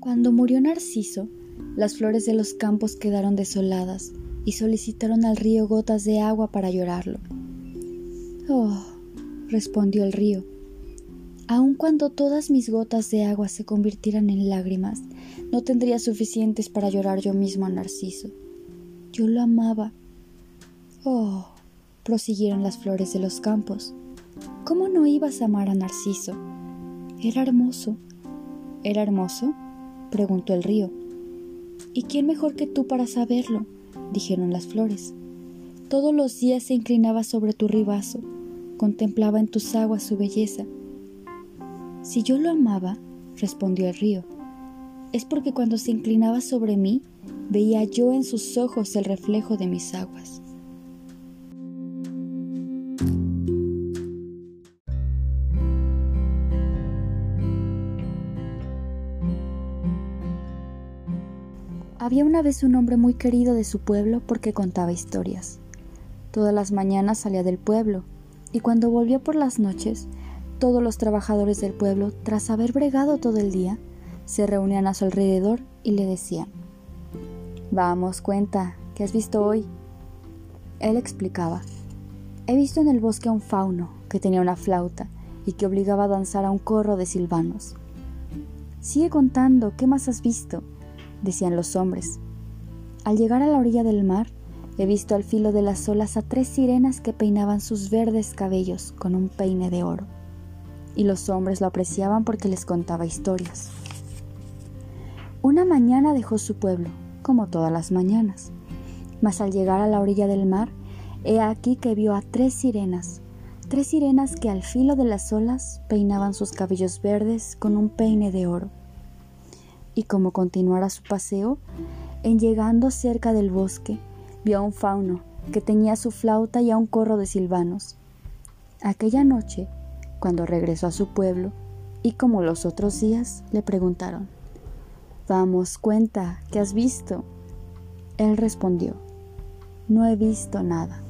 Cuando murió Narciso, las flores de los campos quedaron desoladas y solicitaron al río gotas de agua para llorarlo. Oh, respondió el río, aun cuando todas mis gotas de agua se convirtieran en lágrimas, no tendría suficientes para llorar yo mismo a Narciso. Yo lo amaba. Oh, prosiguieron las flores de los campos. ¿Cómo no ibas a amar a Narciso? Era hermoso. ¿Era hermoso? Preguntó el río. ¿Y quién mejor que tú para saberlo? dijeron las flores. Todos los días se inclinaba sobre tu ribazo, contemplaba en tus aguas su belleza. Si yo lo amaba, respondió el río, es porque cuando se inclinaba sobre mí, veía yo en sus ojos el reflejo de mis aguas. Había una vez un hombre muy querido de su pueblo porque contaba historias. Todas las mañanas salía del pueblo y cuando volvía por las noches, todos los trabajadores del pueblo, tras haber bregado todo el día, se reunían a su alrededor y le decían, Vamos, cuenta, ¿qué has visto hoy? Él explicaba, He visto en el bosque a un fauno que tenía una flauta y que obligaba a danzar a un corro de silvanos. Sigue contando, ¿qué más has visto? Decían los hombres. Al llegar a la orilla del mar, he visto al filo de las olas a tres sirenas que peinaban sus verdes cabellos con un peine de oro. Y los hombres lo apreciaban porque les contaba historias. Una mañana dejó su pueblo, como todas las mañanas. Mas al llegar a la orilla del mar, he aquí que vio a tres sirenas, tres sirenas que al filo de las olas peinaban sus cabellos verdes con un peine de oro y como continuara su paseo, en llegando cerca del bosque, vio a un fauno que tenía su flauta y a un corro de silvanos. Aquella noche, cuando regresó a su pueblo, y como los otros días, le preguntaron, Vamos, cuenta, ¿qué has visto? Él respondió, No he visto nada.